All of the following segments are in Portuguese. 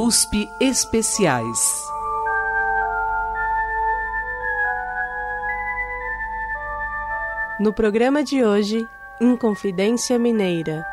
USP Especiais. No programa de hoje, Inconfidência Mineira.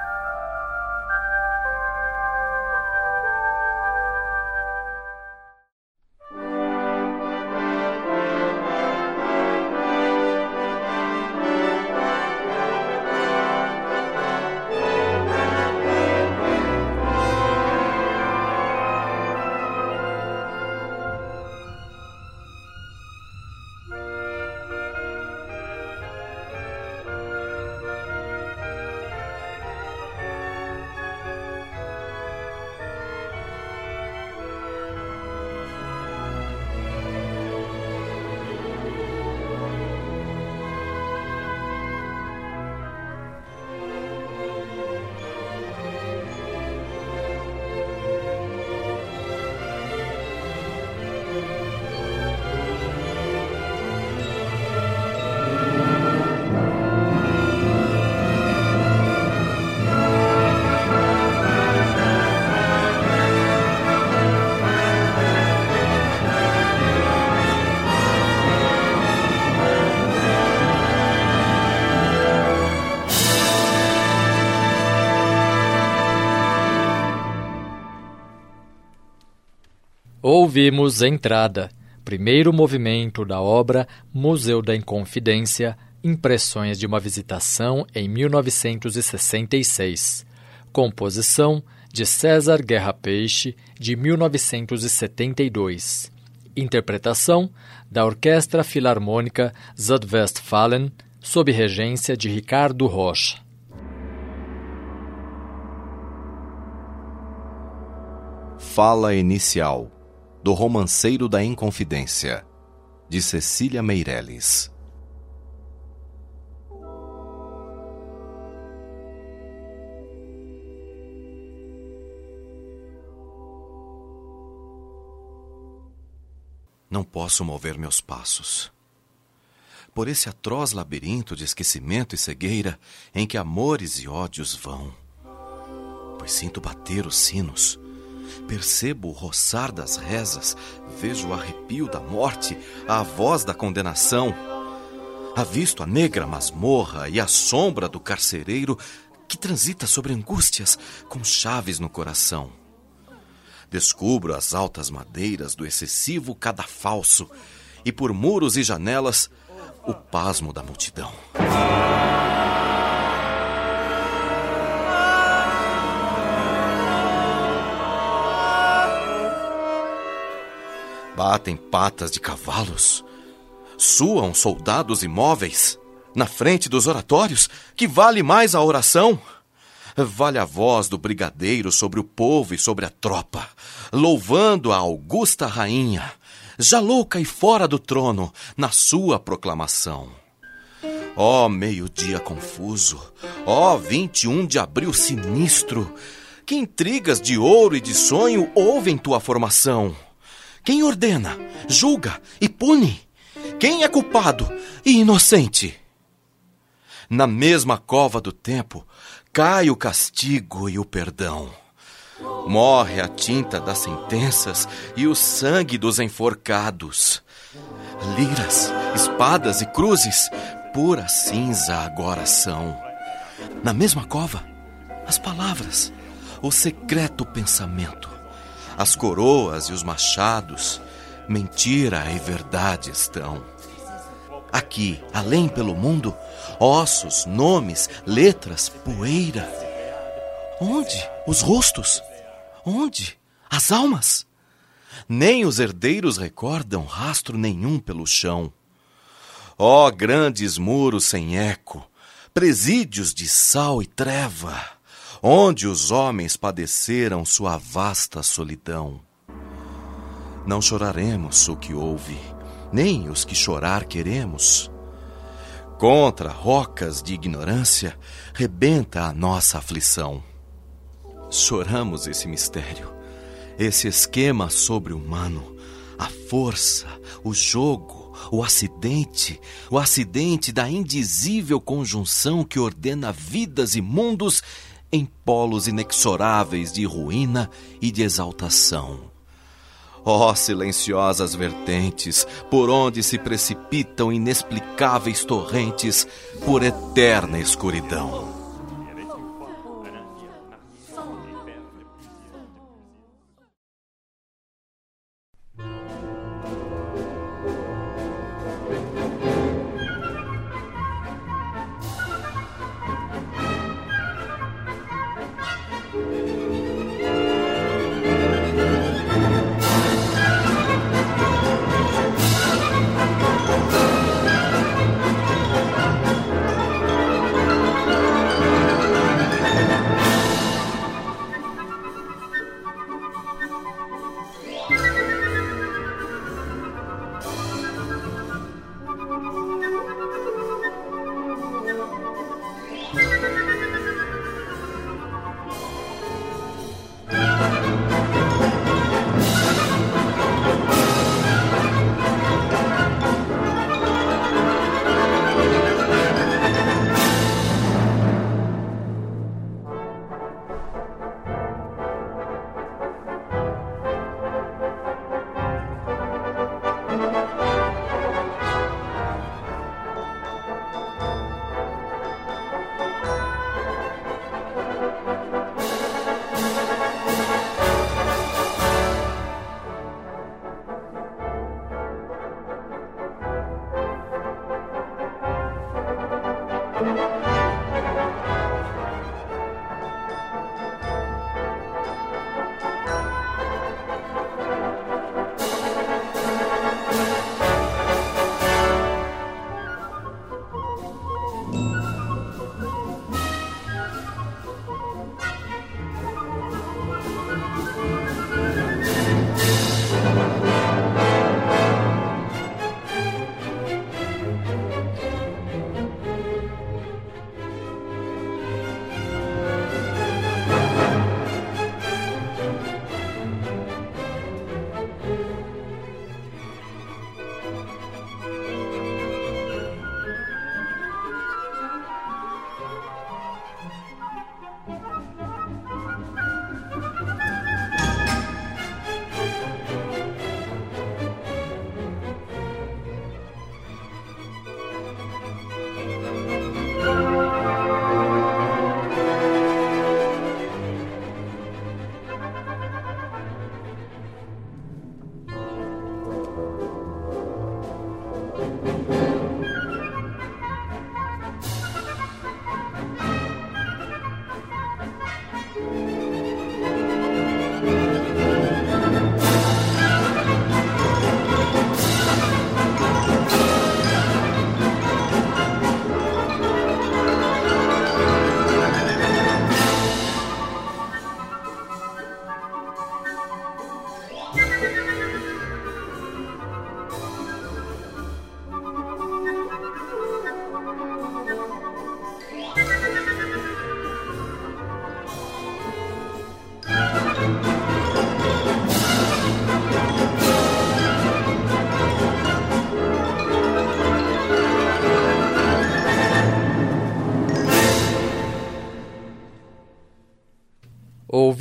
Ouvimos Entrada, primeiro movimento da obra Museu da Inconfidência, Impressões de uma Visitação em 1966. Composição de César Guerra Peixe, de 1972. Interpretação da Orquestra Filarmônica Südwestfalen, sob regência de Ricardo Rocha. Fala inicial do Romanceiro da Inconfidência, de Cecília Meirelles. Não posso mover meus passos. Por esse atroz labirinto de esquecimento e cegueira em que amores e ódios vão. Pois sinto bater os sinos Percebo o roçar das rezas, vejo o arrepio da morte, a voz da condenação. Avisto a negra masmorra e a sombra do carcereiro que transita sobre angústias com chaves no coração. Descubro as altas madeiras do excessivo cadafalso e por muros e janelas o pasmo da multidão. Batem patas de cavalos. Suam soldados imóveis. Na frente dos oratórios, que vale mais a oração? Vale a voz do brigadeiro sobre o povo e sobre a tropa, louvando a augusta rainha, já louca e fora do trono, na sua proclamação. Ó oh, meio-dia confuso, ó oh, 21 de abril sinistro, que intrigas de ouro e de sonho houve em tua formação? Quem ordena, julga e pune? Quem é culpado e inocente? Na mesma cova do tempo cai o castigo e o perdão. Morre a tinta das sentenças e o sangue dos enforcados. Liras, espadas e cruzes, pura cinza agora são. Na mesma cova, as palavras, o secreto pensamento as coroas e os machados, mentira e verdade estão. Aqui, além pelo mundo, ossos, nomes, letras, poeira. Onde os rostos? Onde as almas? Nem os herdeiros recordam rastro nenhum pelo chão. Ó oh, grandes muros sem eco, presídios de sal e treva! Onde os homens padeceram sua vasta solidão. Não choraremos o que houve, nem os que chorar queremos. Contra rocas de ignorância rebenta a nossa aflição. Choramos esse mistério, esse esquema sobre-humano, a força, o jogo, o acidente, o acidente da indizível conjunção que ordena vidas e mundos em polos inexoráveis de ruína e de exaltação. Ó oh, silenciosas vertentes, por onde se precipitam inexplicáveis torrentes por eterna escuridão.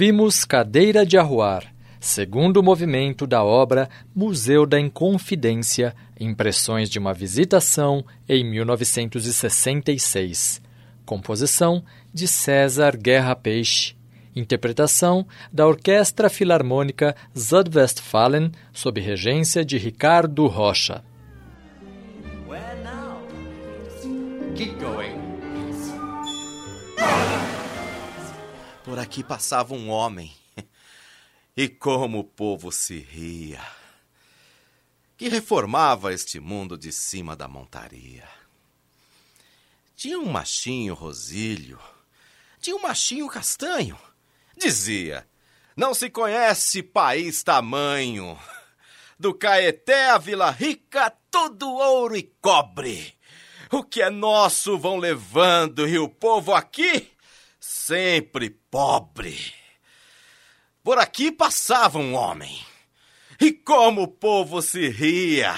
Ouvimos Cadeira de Arruar, segundo movimento da obra Museu da Inconfidência, Impressões de uma Visitação, em 1966. Composição de César Guerra Peixe. Interpretação da Orquestra Filarmônica Südwestfalen, sob regência de Ricardo Rocha. Por aqui passava um homem. E como o povo se ria. Que reformava este mundo de cima da montaria. Tinha um machinho rosílio. Tinha um machinho castanho. Dizia: Não se conhece país tamanho. Do Caeté à Vila Rica, tudo ouro e cobre. O que é nosso vão levando e o povo aqui sempre pobre. Por aqui passava um homem. E como o povo se ria!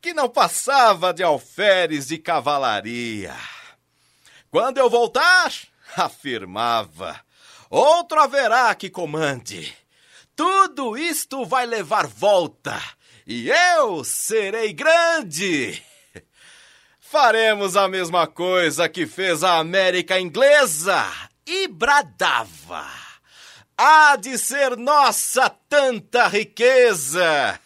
Que não passava de alferes de cavalaria. Quando eu voltar, afirmava: Outro haverá que comande. Tudo isto vai levar volta, e eu serei grande. Faremos a mesma coisa que fez a América inglesa e bradava. Há de ser nossa tanta riqueza.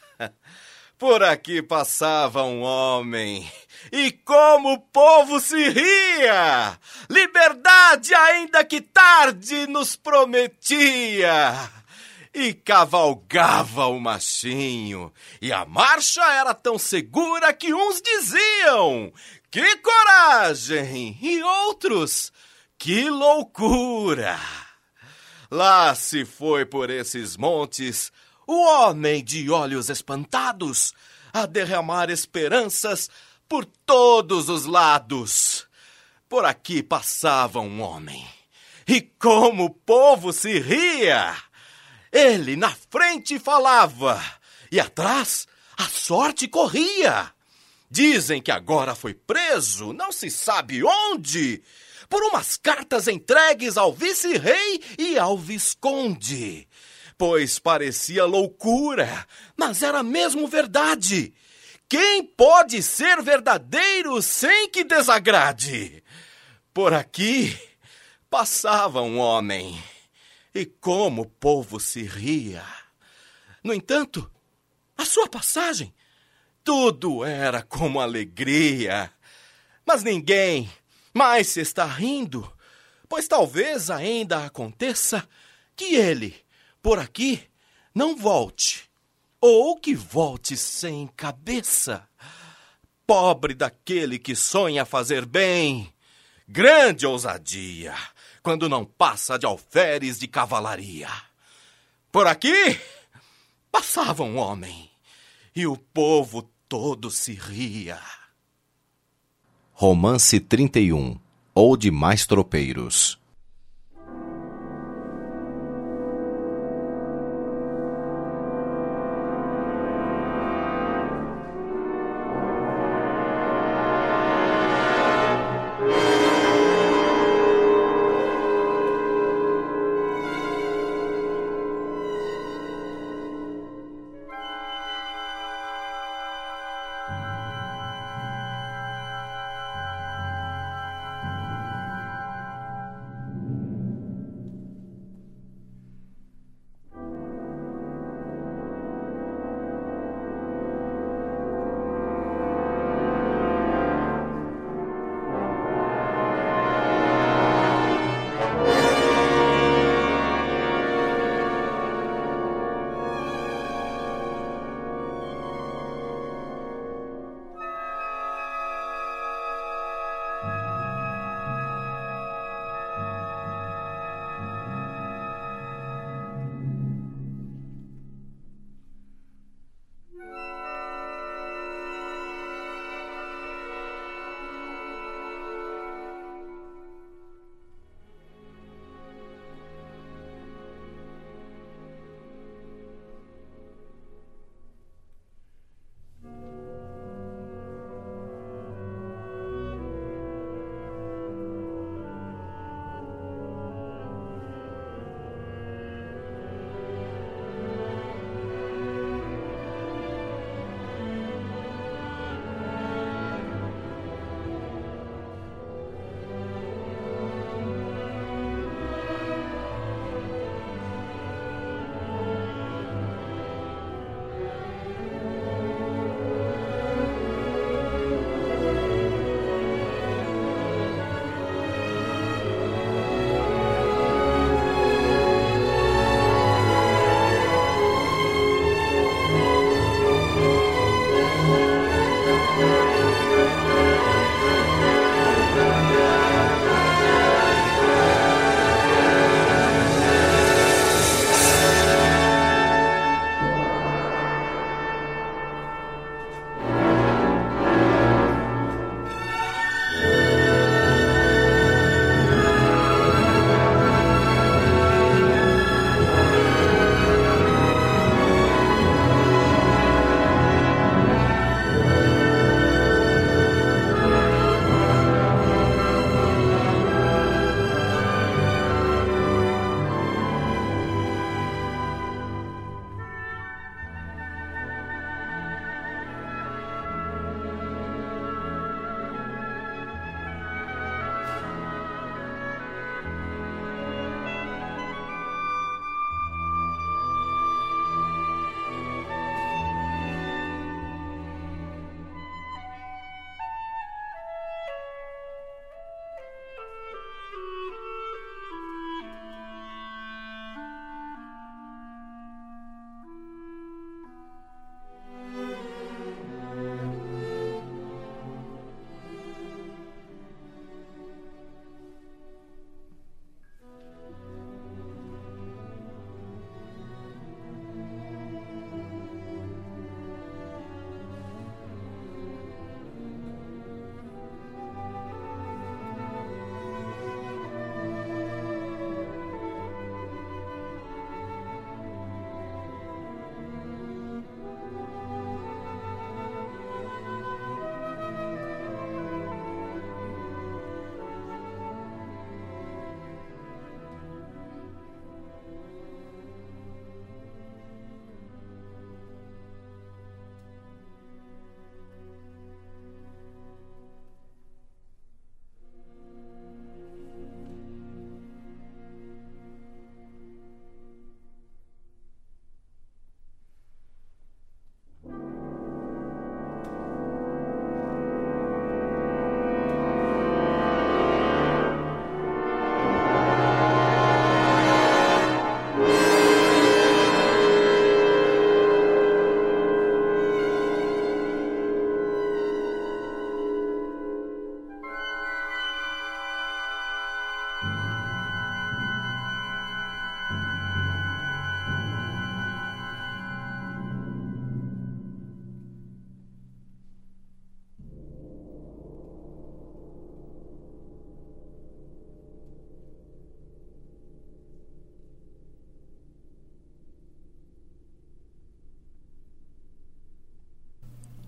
Por aqui passava um homem e como o povo se ria! Liberdade, ainda que tarde, nos prometia! E cavalgava o machinho, e a marcha era tão segura que uns diziam: Que coragem! E outros: Que loucura! Lá se foi por esses montes o homem de olhos espantados a derramar esperanças por todos os lados. Por aqui passava um homem. E como o povo se ria! Ele na frente falava e atrás a sorte corria. Dizem que agora foi preso, não se sabe onde, por umas cartas entregues ao vice-rei e ao visconde. Pois parecia loucura, mas era mesmo verdade. Quem pode ser verdadeiro sem que desagrade? Por aqui passava um homem, e como o povo se ria. No entanto, a sua passagem, tudo era como alegria. Mas ninguém mais se está rindo, pois talvez ainda aconteça que ele, por aqui, não volte ou que volte sem cabeça. Pobre daquele que sonha fazer bem. Grande ousadia, quando não passa de alferes de cavalaria. Por aqui passava um homem, e o povo todo se ria. Romance 31 ou de mais tropeiros.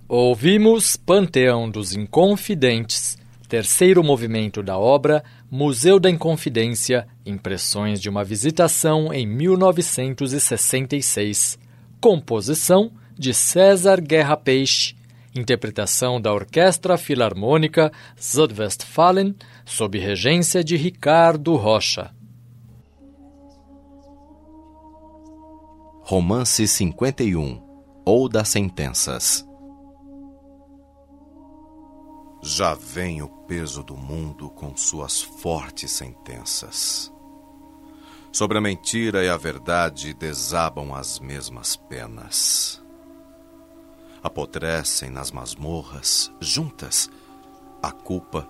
Ouvimos Panteão dos Inconfidentes, terceiro movimento da obra Museu da Inconfidência, impressões de uma visitação em 1966. Composição de César Guerra Peixe, interpretação da Orquestra Filarmônica Südwestfalen, sob regência de Ricardo Rocha. Romance 51 ou das Sentenças Já vem o peso do mundo com suas fortes sentenças. Sobre a mentira e a verdade desabam as mesmas penas. Apodrecem nas masmorras, juntas, a culpa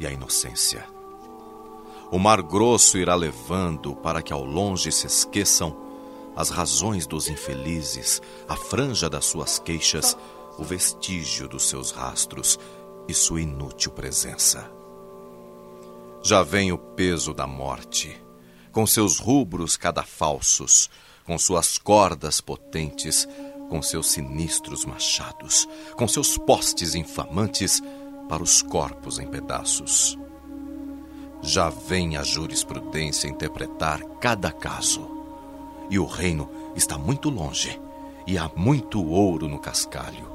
e a inocência. O mar grosso irá levando para que ao longe se esqueçam as razões dos infelizes, a franja das suas queixas, o vestígio dos seus rastros e sua inútil presença. Já vem o peso da morte, com seus rubros cadafalsos, com suas cordas potentes, com seus sinistros machados, com seus postes infamantes para os corpos em pedaços. Já vem a jurisprudência interpretar cada caso. E o reino está muito longe, e há muito ouro no cascalho,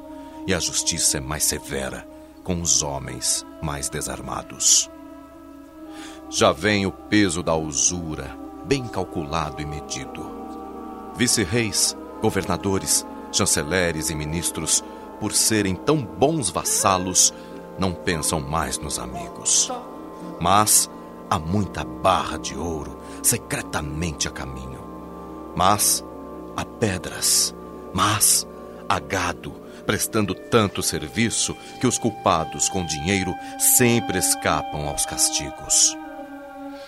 e a justiça é mais severa com os homens mais desarmados. Já vem o peso da usura, bem calculado e medido. Vice-reis, governadores, chanceleres e ministros, por serem tão bons vassalos, não pensam mais nos amigos. Mas há muita barra de ouro secretamente a caminho. Mas há pedras, mas há gado, prestando tanto serviço que os culpados com dinheiro sempre escapam aos castigos.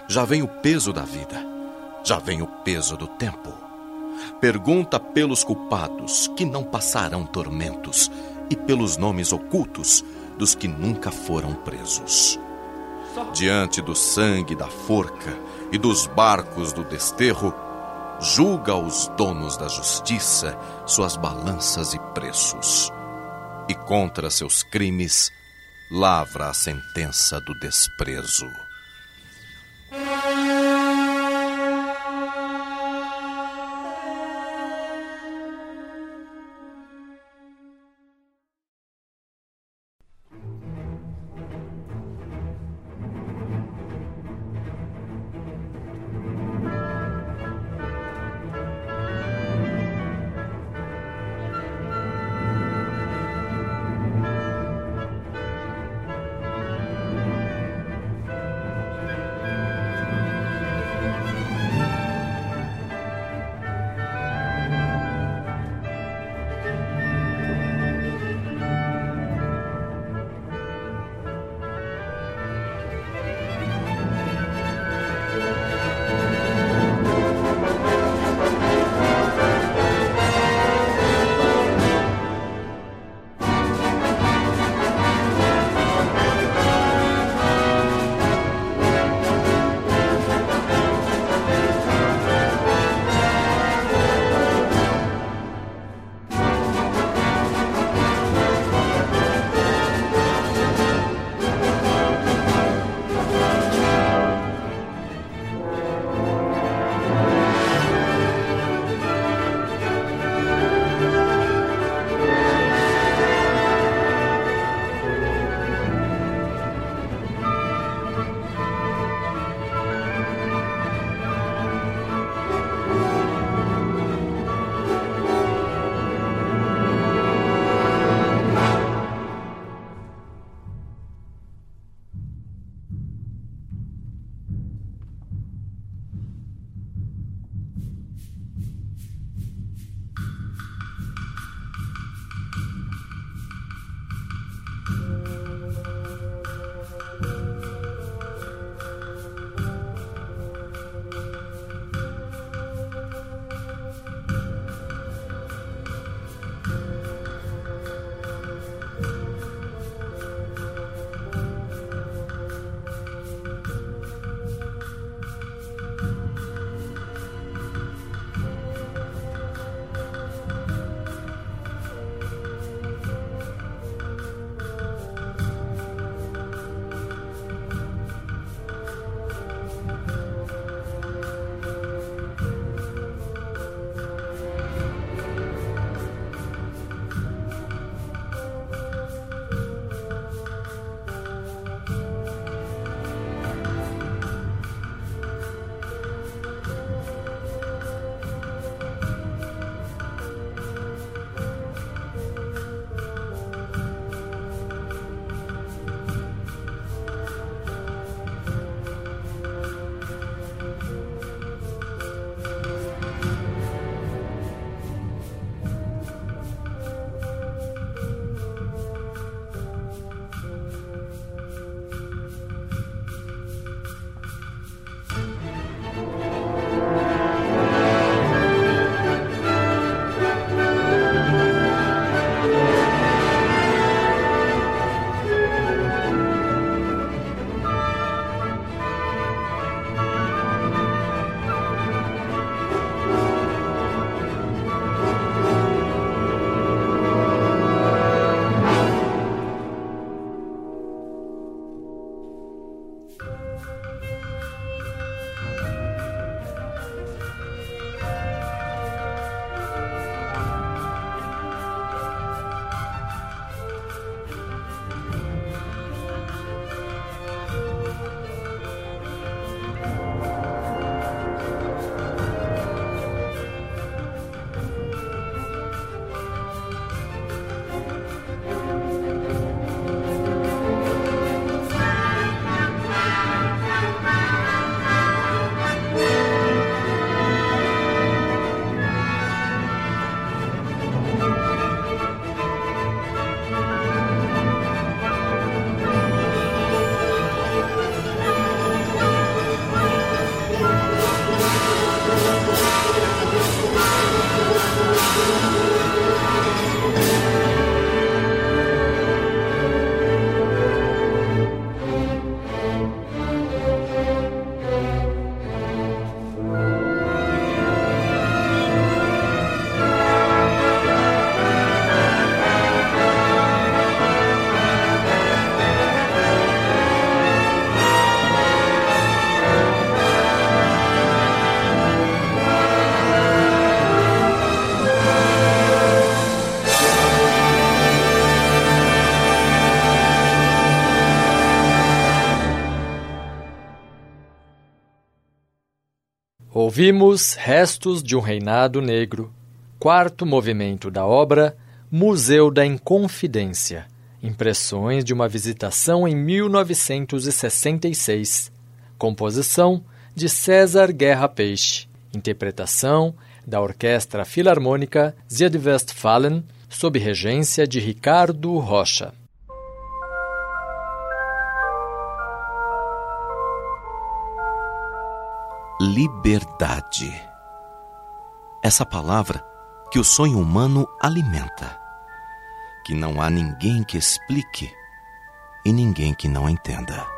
Já vem o peso da vida, já vem o peso do tempo. Pergunta pelos culpados que não passarão tormentos e pelos nomes ocultos dos que nunca foram presos. Diante do sangue da forca e dos barcos do desterro, julga os donos da justiça suas balanças e preços, e contra seus crimes lavra a sentença do desprezo. Ouvimos Restos de um Reinado Negro, quarto movimento da obra Museu da Inconfidência, impressões de uma visitação em 1966, composição de César Guerra Peixe, interpretação da Orquestra Filarmônica Westfalen, sob regência de Ricardo Rocha. Liberdade. Essa palavra que o sonho humano alimenta, que não há ninguém que explique e ninguém que não entenda.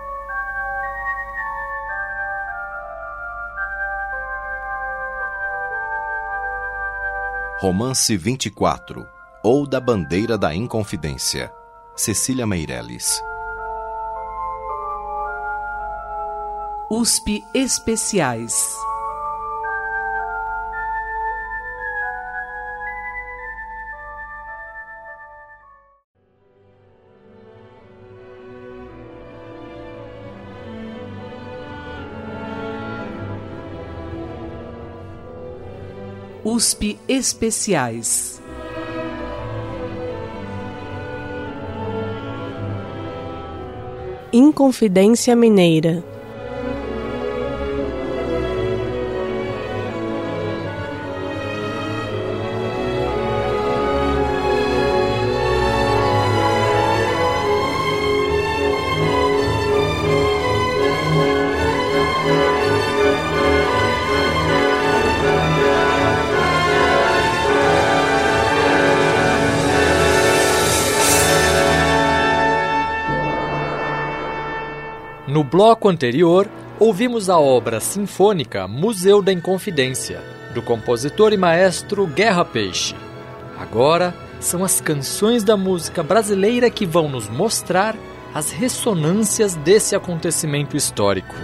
Romance 24 ou da Bandeira da Inconfidência, Cecília Meirelles. USP Especiais. USP Especiais. Inconfidência Mineira No bloco anterior, ouvimos a obra sinfônica Museu da Inconfidência, do compositor e maestro Guerra Peixe. Agora são as canções da música brasileira que vão nos mostrar as ressonâncias desse acontecimento histórico.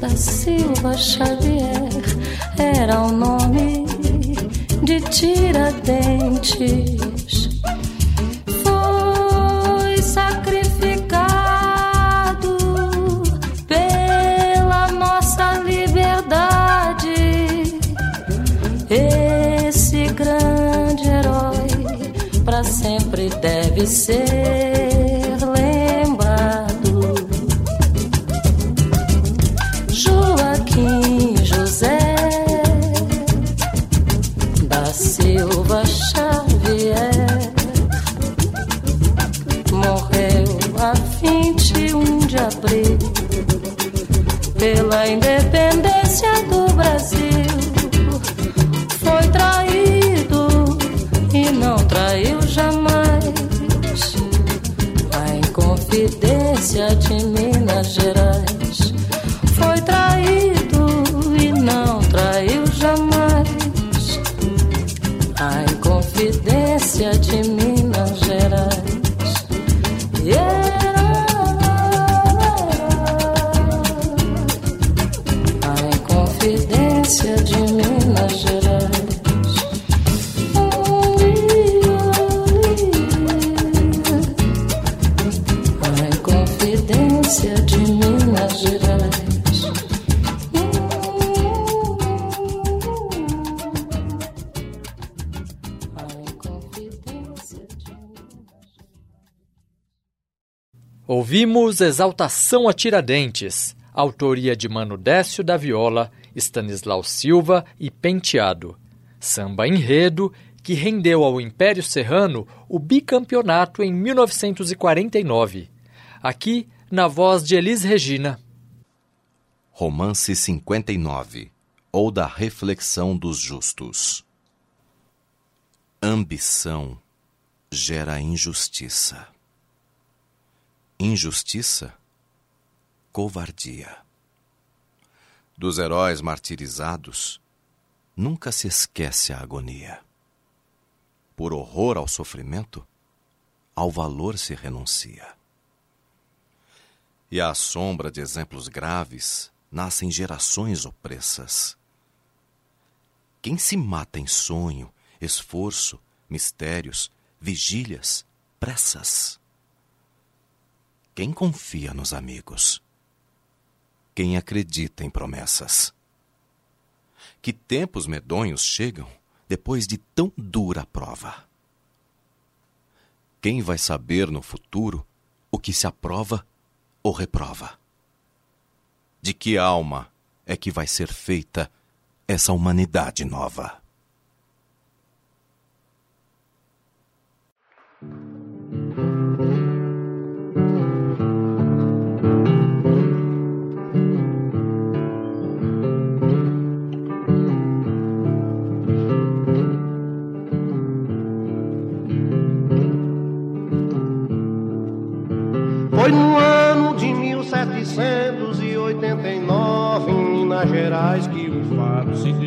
Da Silva Xavier era o nome de Tiradentes. Foi sacrificado pela nossa liberdade. Esse grande herói para sempre deve ser. pela independência do Brasil. Foi traído e não traiu jamais. A Inconfidência de Minas Gerais. Ouvimos Exaltação a Tiradentes, autoria de Mano Décio da Viola, Stanislau Silva e Penteado. Samba enredo que rendeu ao Império Serrano o bicampeonato em 1949. Aqui, na voz de Elis Regina. Romance 59 ou da Reflexão dos Justos. Ambição gera injustiça. Injustiça, covardia. Dos heróis martirizados, nunca se esquece a agonia. Por horror ao sofrimento, ao valor se renuncia. E à sombra de exemplos graves nascem gerações opressas. Quem se mata em sonho, esforço, mistérios, vigílias, pressas? Quem confia nos amigos? Quem acredita em promessas? Que tempos medonhos chegam depois de tão dura prova? Quem vai saber no futuro o que se aprova ou reprova? De que alma é que vai ser feita essa humanidade nova? Foi no ano de 1789, em Minas Gerais, que o fato se deu.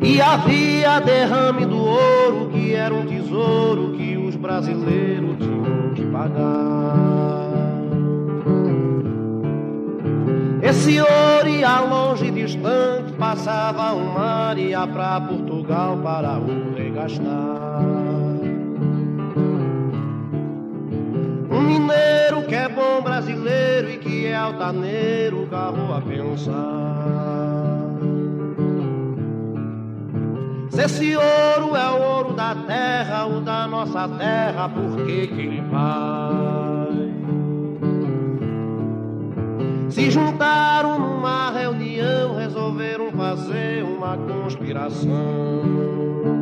E havia derrame do ouro, que era um tesouro que os brasileiros tinham que pagar. Esse ouro ia longe distante, passava o mar, ia pra Portugal para o regastar. Mineiro que é bom brasileiro e que é altaneiro, carro a pensar. Se esse ouro é o ouro da terra, o da nossa terra, por que que ele vai? Se juntaram numa reunião, resolveram fazer uma conspiração.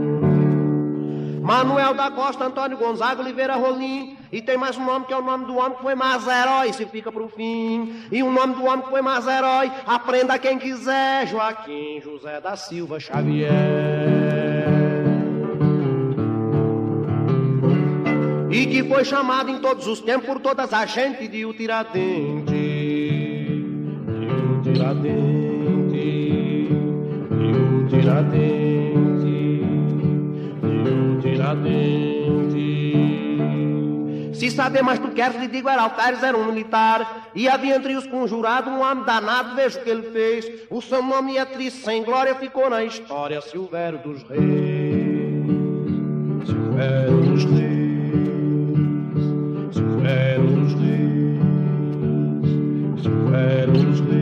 Manuel da Costa, Antônio Gonzaga, Oliveira Rolim. E tem mais um nome que é o nome do homem que foi mais herói, se fica pro fim. E o nome do homem que foi mais herói, aprenda quem quiser, Joaquim José da Silva Xavier. E que foi chamado em todos os tempos por todas as gente de o Tiradentes. De o. De o. Tiradentes. Se saber mais tu queres, lhe digo, era Altares, era um militar. E havia entre os conjurados um homem danado, veja o que ele fez. O seu nome é triste, sem glória, ficou na história. Silvério dos Reis. Silvério dos Reis. Silvério dos Reis. Silvério dos Reis.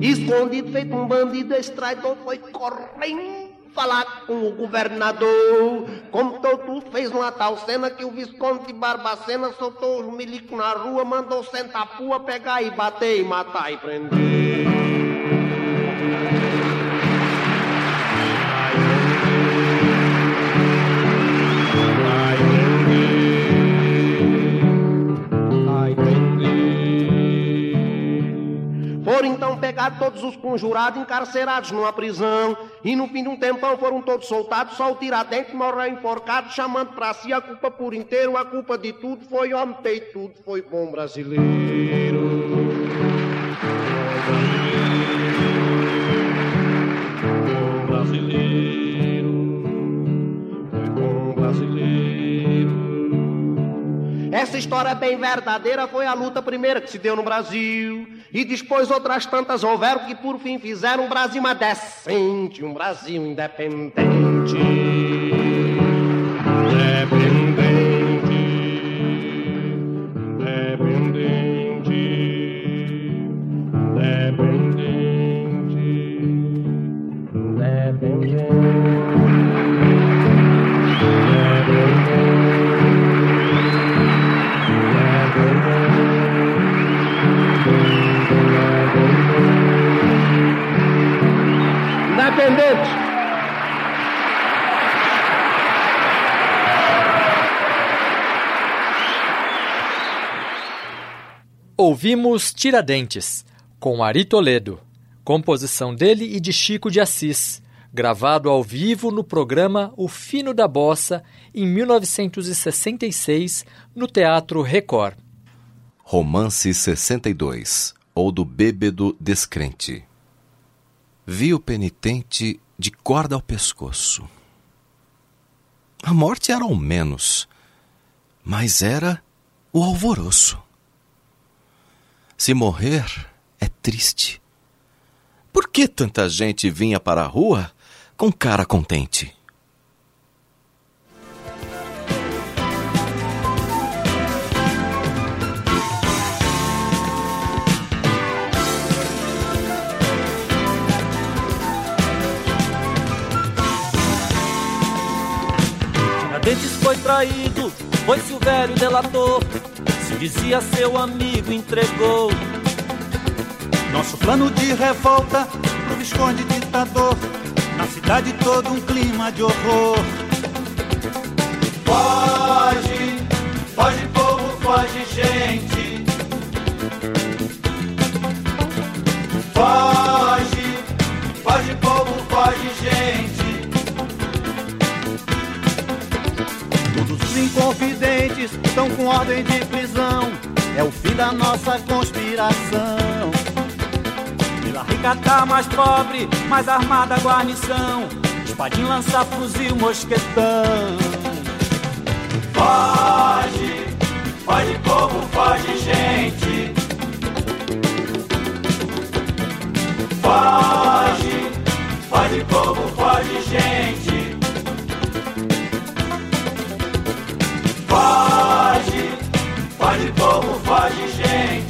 Escondido, feito um bandido, esse traidor foi correndo falar com o governador. Contou tudo, fez uma tal cena que o Visconde de Barbacena soltou os milicos na rua, mandou sentar pua, pegar e bater e matar e prender. Foram então pegar todos os conjurados encarcerados numa prisão. E no fim de um tempão foram todos soltados, só o Tiradentes morreu enforcado, chamando pra si a culpa por inteiro, a culpa de tudo foi homem tudo, foi bom brasileiro. Bom brasileiro, foi bom brasileiro. Essa história bem verdadeira foi a luta primeira que se deu no Brasil. E depois outras tantas houveram que por fim fizeram um Brasil mais decente, um Brasil independente. Tiradentes. Ouvimos Tiradentes, com Ari Toledo, composição dele e de Chico de Assis, gravado ao vivo no programa O Fino da Bossa, em 1966, no Teatro Record. Romance 62, ou do bêbedo descrente. Vi o penitente de corda ao pescoço. A morte era ao menos, mas era o alvoroço. Se morrer é triste. Por que tanta gente vinha para a rua com cara contente? Foi traído, foi-se o velho delator se dizia seu amigo, entregou. Nosso plano de revolta pro Visconde ditador. Na cidade todo um clima de horror. Foge, foge povo, foge gente. Foge, foge povo, foge gente. Inconfidentes estão com ordem de prisão. É o fim da nossa conspiração. Vila Rica tá mais pobre, mais armada a guarnição. Espadim lança fuzil, mosquetão. Foge, foge povo, foge gente. Foge, foge povo, foge gente. Foge, foge povo, foge gente.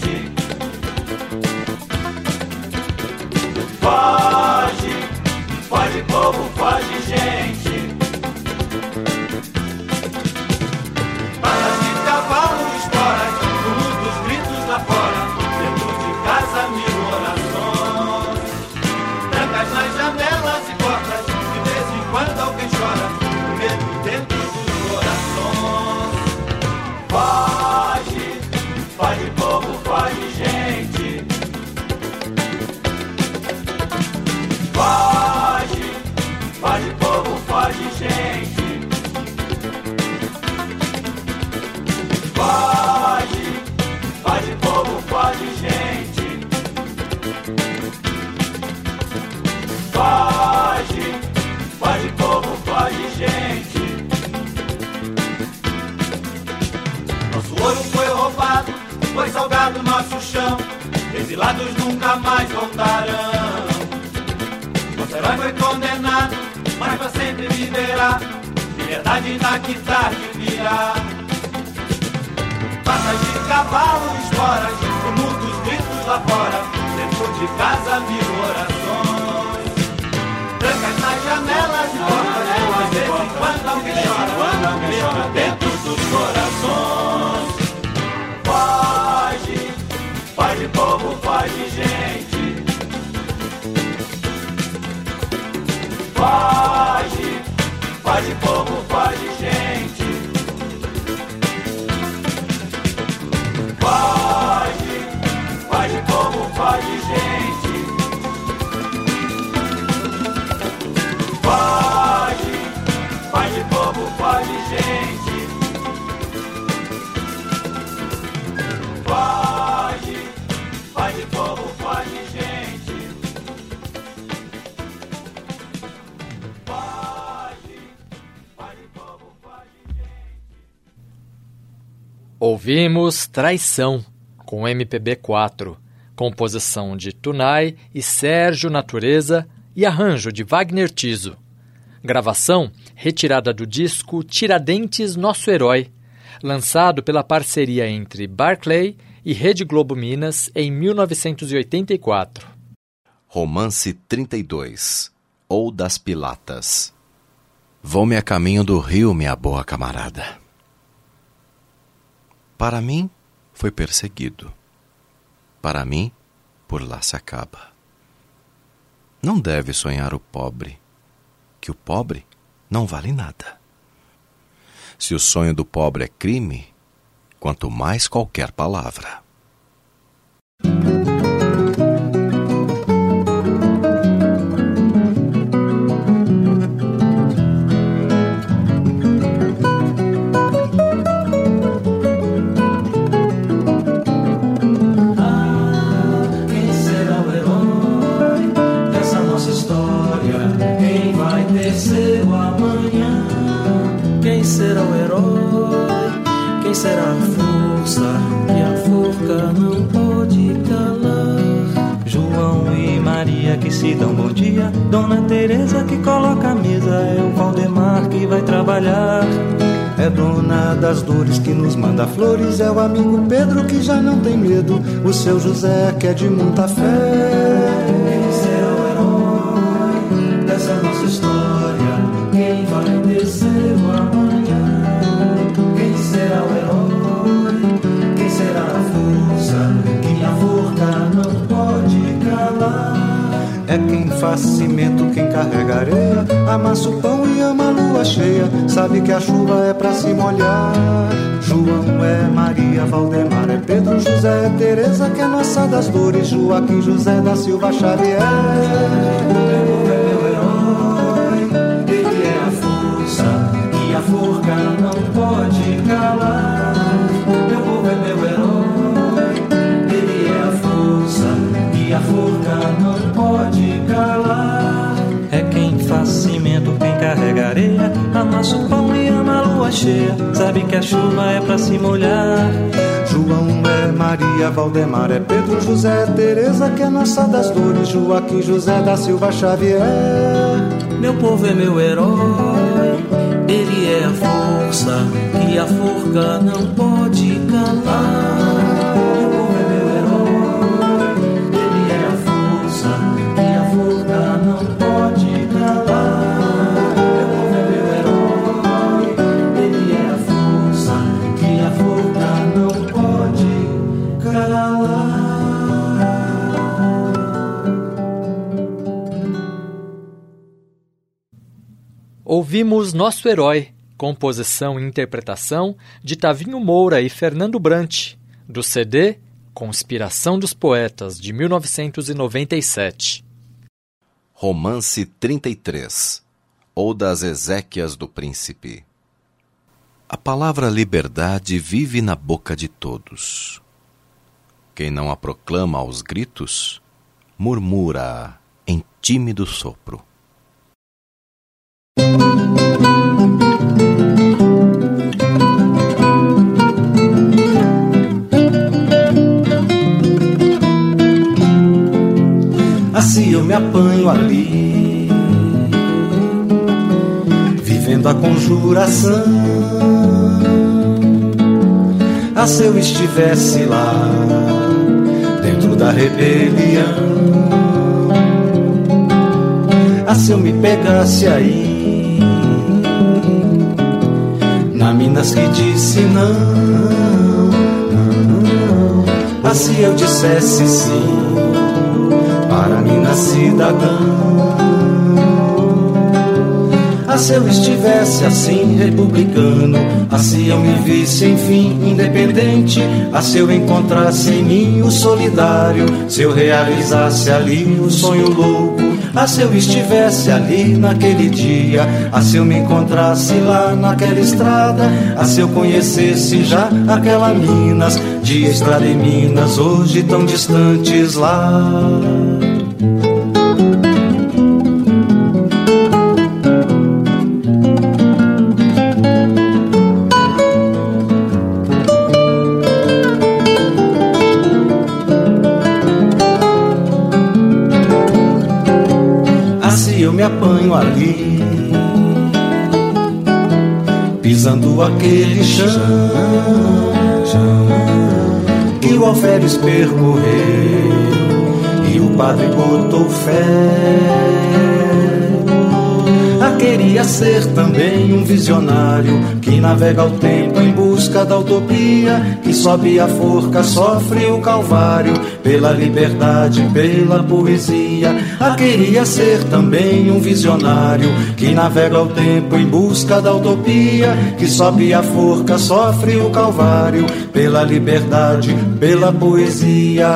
Ouvimos Traição, com MPB4, composição de Tunai e Sérgio Natureza e arranjo de Wagner Tiso. Gravação retirada do disco Tiradentes Nosso Herói, lançado pela parceria entre Barclay e Rede Globo Minas em 1984. Romance 32, ou das Pilatas. Vou-me a caminho do rio, minha boa camarada. Para mim, foi perseguido. Para mim, por lá se acaba. Não deve sonhar o pobre que o pobre não vale nada. Se o sonho do pobre é crime, quanto mais qualquer palavra. Se dão bom dia. Dona Teresa que coloca a mesa, é o Valdemar que vai trabalhar. É dona das dores que nos manda flores, é o amigo Pedro que já não tem medo, o seu José que é de muita fé. É quem carrega areia, amassa o pão e ama a lua cheia. Sabe que a chuva é pra se molhar. João é Maria, Valdemar é Pedro, José é Teresa, que é nossa das dores. Joaquim José da Silva Xavier. Meu herói, ele é a força que a forca não pode calar. Forca não pode calar. É quem faz cimento, quem carrega areia, amassa o pão e ama a lua cheia. Sabe que a chuva é pra se molhar. João é Maria, Valdemar é Pedro, José é Teresa, que é nossa das dores. Joaquim José da Silva Xavier. Meu povo é meu herói, ele é a força que a forca não pode calar. Ouvimos Nosso Herói, composição e interpretação de Tavinho Moura e Fernando Brant, do CD Conspiração dos Poetas, de 1997. Romance 33 ou das Ezequias do Príncipe. A palavra liberdade vive na boca de todos. Quem não a proclama aos gritos, murmura em tímido sopro. Assim eu me apanho ali, vivendo a conjuração. Ah, se eu estivesse lá, dentro da rebelião. Ah, se eu me pegasse aí, na Minas que disse não, não. Ah, se eu dissesse sim Minas cidadão. Ah, se eu estivesse assim republicano, ah, se eu me visse enfim independente, ah, se eu encontrasse em mim o solidário, se eu realizasse ali o sonho louco, ah, se eu estivesse ali naquele dia, ah, se eu me encontrasse lá naquela estrada, ah, se eu conhecesse já aquela Minas, de estrada em Minas, hoje tão distantes lá. Me apanho ali, pisando aquele chão que o alferes percorreu e o padre botou fé. Ah, queria ser também um visionário que navega o tempo busca da utopia, que sobe a forca, sofre o calvário, pela liberdade, pela poesia. Ah, queria ser também um visionário, que navega o tempo em busca da utopia, que sobe a forca, sofre o calvário, pela liberdade, pela poesia.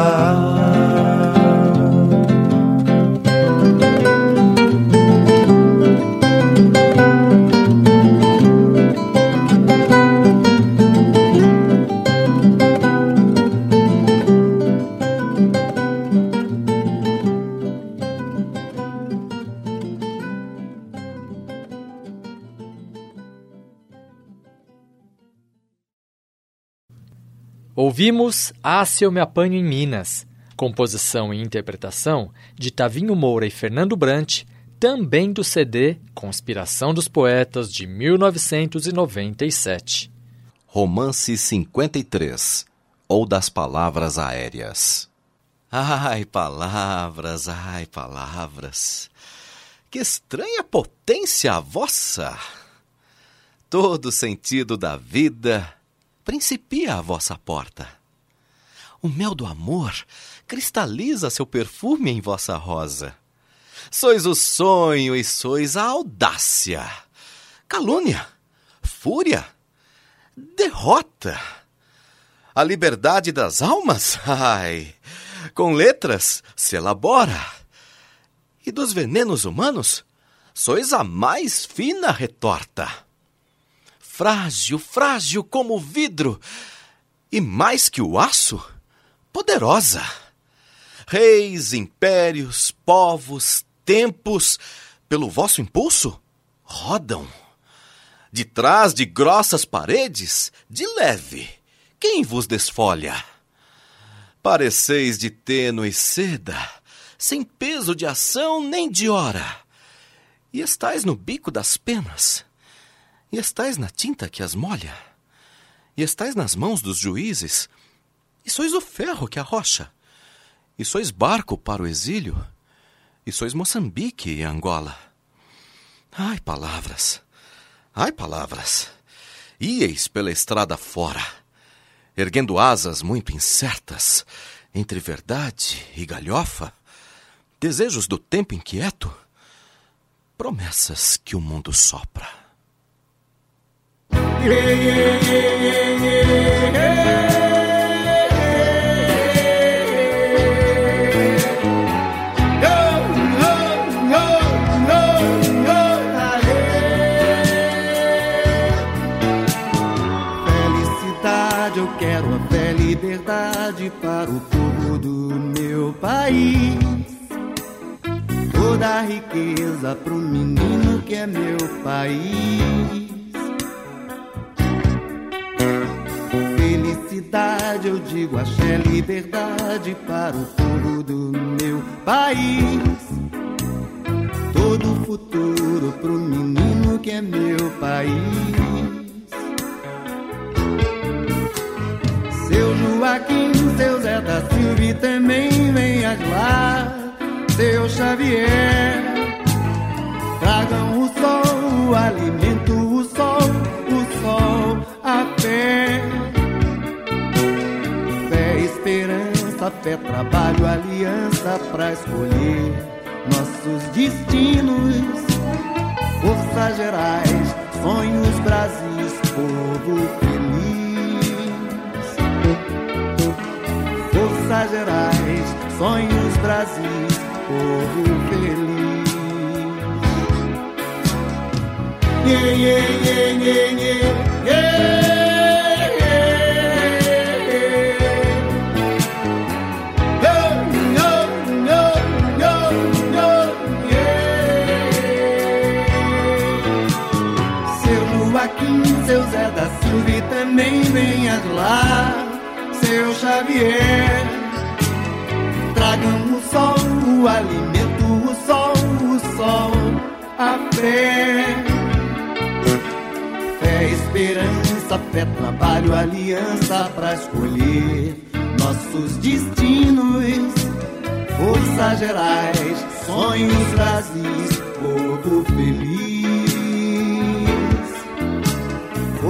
Ouvimos Ah, se eu me apanho em Minas, composição e interpretação de Tavinho Moura e Fernando Brant, também do CD Conspiração dos Poetas de 1997. Romance 53 ou das palavras aéreas. Ai, palavras, ai, palavras. Que estranha potência a vossa! Todo sentido da vida principia a vossa porta. O mel do amor cristaliza seu perfume em vossa rosa. Sois o sonho e sois a audácia, calúnia, fúria, derrota. A liberdade das almas, ai, com letras se elabora. E dos venenos humanos, sois a mais fina retorta frágil, frágil como o vidro, e mais que o aço, poderosa. Reis, impérios, povos, tempos, pelo vosso impulso, rodam. De trás de grossas paredes, de leve, quem vos desfolha? Pareceis de tênue seda, sem peso de ação nem de hora, e estais no bico das penas e estais na tinta que as molha, e estais nas mãos dos juízes, e sois o ferro que arrocha, e sois barco para o exílio, e sois Moçambique e Angola. Ai, palavras, ai, palavras, ieis pela estrada fora, erguendo asas muito incertas, entre verdade e galhofa, desejos do tempo inquieto, promessas que o mundo sopra. Para o povo do meu país. Toda a riqueza pro menino que é meu país. Digo axé, liberdade para o povo do meu país. Todo futuro pro menino que é meu país. Seu Joaquim, seu Zé da Silva e também venhas lá, seu Xavier. Tragam o sol, o alimento, o sol, o sol, a. Fé, fé, trabalho, aliança pra escolher nossos destinos. Forças gerais, sonhos, Brasis, povo feliz. Forças gerais, sonhos, Brasis, povo feliz. Yeah, yeah, yeah, yeah, yeah, yeah, Silva e também venhas lá, seu Xavier. Tragam o sol, o alimento, o sol, o sol, a fé. Fé, esperança, fé, trabalho, aliança pra escolher nossos destinos. Forças gerais, sonhos, Brasis, povo feliz.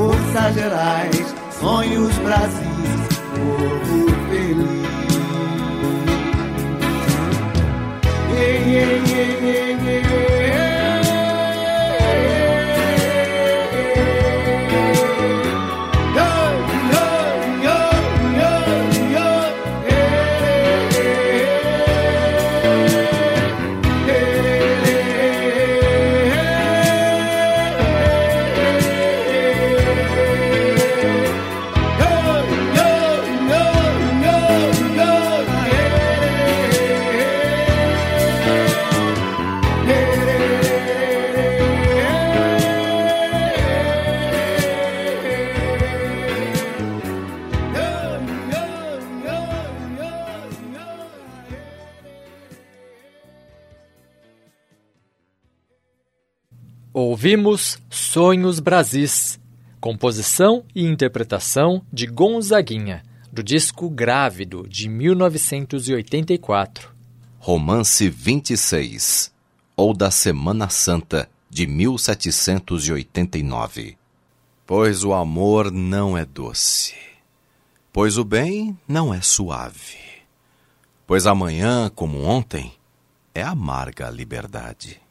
Forças gerais, sonhos Brasil, povo feliz. Ei, ei, ei, ei, ei. Ouvimos Sonhos Brasis, composição e interpretação de Gonzaguinha, do disco Grávido, de 1984. Romance 26, ou da Semana Santa, de 1789. Pois o amor não é doce, pois o bem não é suave, pois amanhã, como ontem, é amarga a liberdade.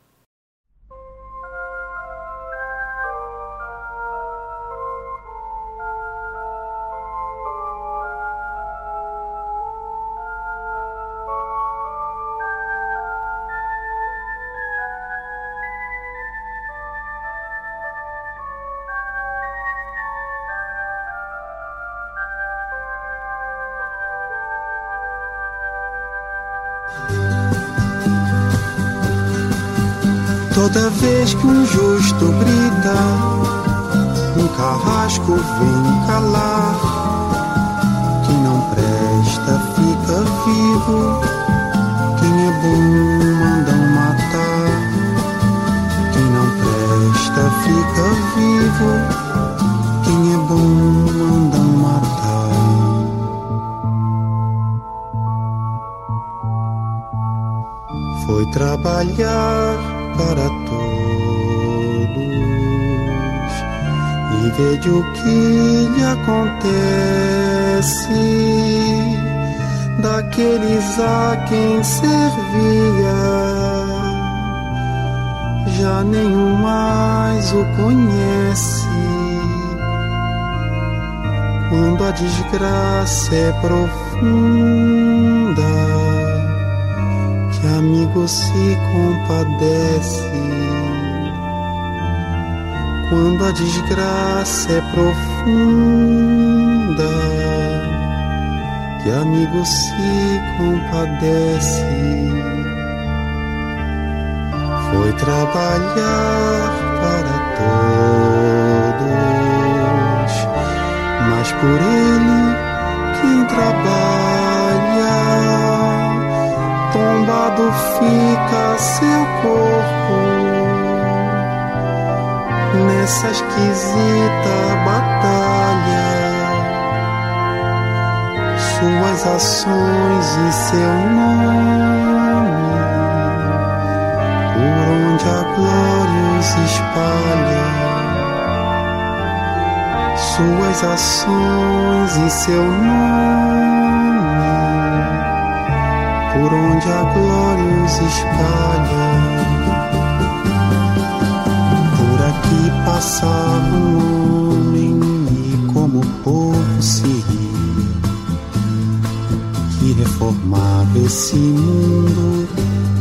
Toda vez que um justo grita, um carrasco vem calar. Quem não presta fica vivo, quem é bom mandam matar. Quem não presta fica vivo, quem é bom mandam matar. Foi trabalhar para todos. E veja o que lhe acontece. Daqueles a quem servia já nenhum mais o conhece. Quando a desgraça é profunda que amigo se compadece. Quando a desgraça é profunda que amigo se compadece. Foi trabalhar para todos mas por ele quem trabalha tombado fica seu corpo nessa esquisita batalha. Suas ações e seu nome, por onde a glória os espalha. Suas ações e seu nome por onde a glória os espalha. Por aqui passava um homem e como o povo se ria, que reformava esse mundo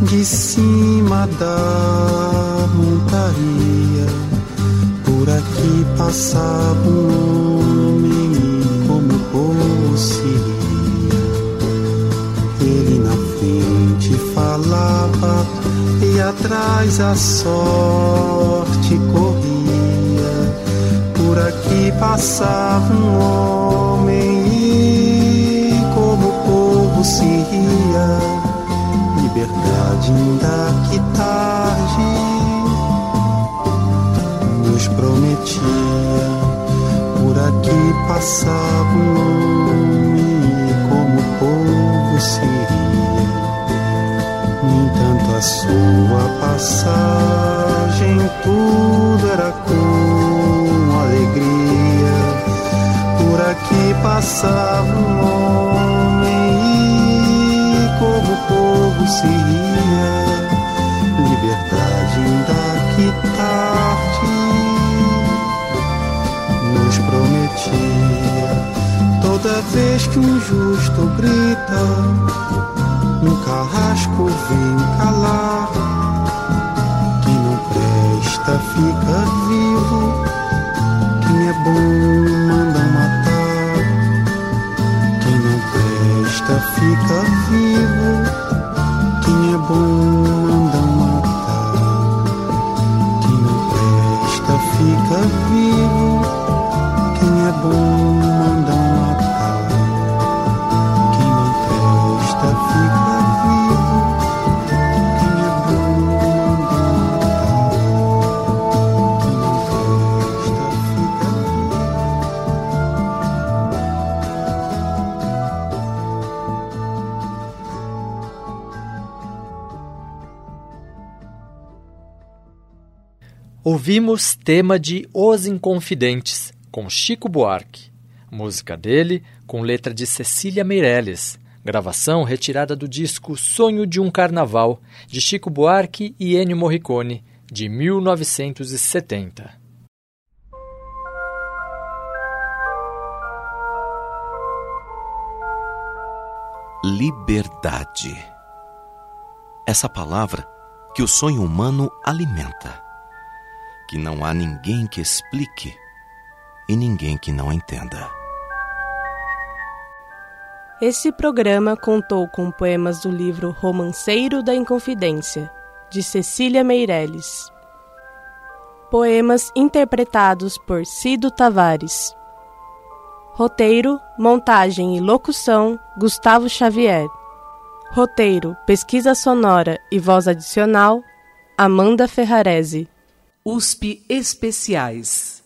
de cima da montaria. Por aqui passava um homem e como o povo atrás a sorte corria. Por aqui passava um homem e como o povo se ria. Liberdade ainda que tarde nos prometia. Por aqui passava um homem e como o povo se ria. Sua passagem tudo era com alegria. Por que passava um homem e como o povo se ria. Liberdade ainda que tarde nos prometia. Toda vez que um justo grita, um carrasco vem calar. Quem não presta fica vivo, Ouvimos tema de Os Inconfidentes, com Chico Buarque. Música dele com letra de Cecília Meirelles. Gravação retirada do disco Sonho de um Carnaval, de Chico Buarque e Ennio Morricone, de 1970. Liberdade. Essa palavra que o sonho humano alimenta, que não há ninguém que explique e ninguém que não entenda. Esse programa contou com poemas do livro Romanceiro da Inconfidência, de Cecília Meirelles. Poemas interpretados por Cido Tavares. Roteiro, montagem e locução: Gustavo Xavier. Roteiro, pesquisa sonora e voz adicional: Amanda Ferrarese. USP Especiais.